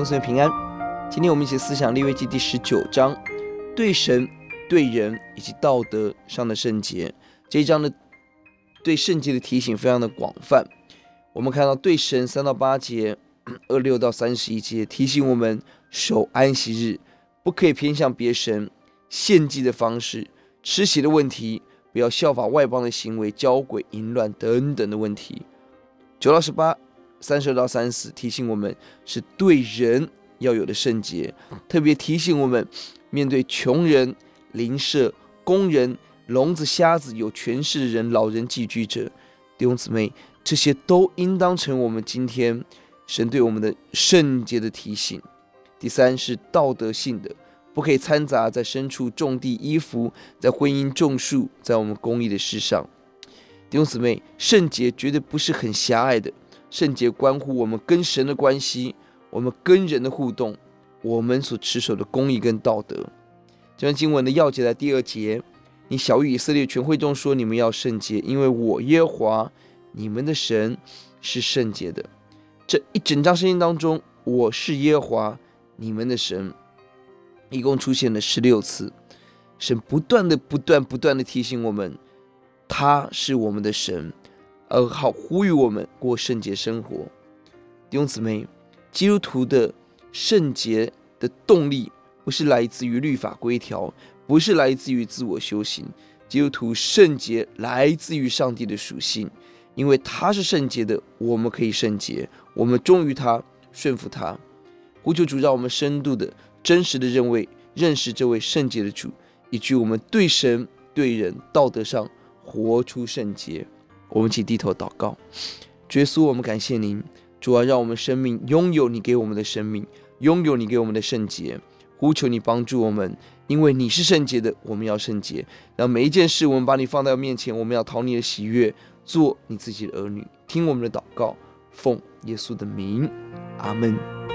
弟兄平安。今天我们一起思想利未记第十九章，对神、对人以及道德上的圣洁。这一章的对圣洁的提醒非常的广泛。我们看到对神三到八节，二六到三十一节提醒我们守安息日，不可以偏向别神献祭的方式，吃血的问题，不要效法外邦的行为，交鬼淫乱等等的问题。九到十八。三十二到三十提醒我们是对人要有的圣洁，特别提醒我们面对穷人、邻舍、工人、聋子、瞎子、有权势的人、老人、寄居者、弟兄姊妹，这些都应当成我们今天神对我们的圣洁的提醒。第三是道德性的，不可以掺杂在牲畜、种地、衣服、在婚姻、种树，在我们公益的事上。弟兄姊妹，圣洁绝对不是很狭隘的。圣洁关乎我们跟神的关系，我们跟人的互动，我们所持守的公义跟道德。这段经文的要节在第二节，你晓諭以色列全会众说：你们要圣洁，因为我耶和华你们的神是圣洁的。这一整章圣经当中，我是耶和华你们的神，一共出现了十六次。神不断的、不断、不断的提醒我们，他是我们的神。而好呼吁我们过圣洁生活，弟兄姊妹，基督徒的圣洁的动力不是来自于律法规条，不是来自于自我修行。基督徒圣洁来自于上帝的属性，因为他是圣洁的，我们可以圣洁，我们忠于他，顺服他。呼求主让我们深度的、真实的认为认识这位圣洁的主，以及我们对神、对人道德上活出圣洁。我们一起低头祷告，耶稣，我们感谢您，主啊，让我们生命拥有你给我们的生命，拥有你给我们的圣洁。呼求你帮助我们，因为你是圣洁的，我们要圣洁。让每一件事，我们把你放在面前，我们要讨你的喜悦，做你自己的儿女。听我们的祷告，奉耶稣的名，阿门。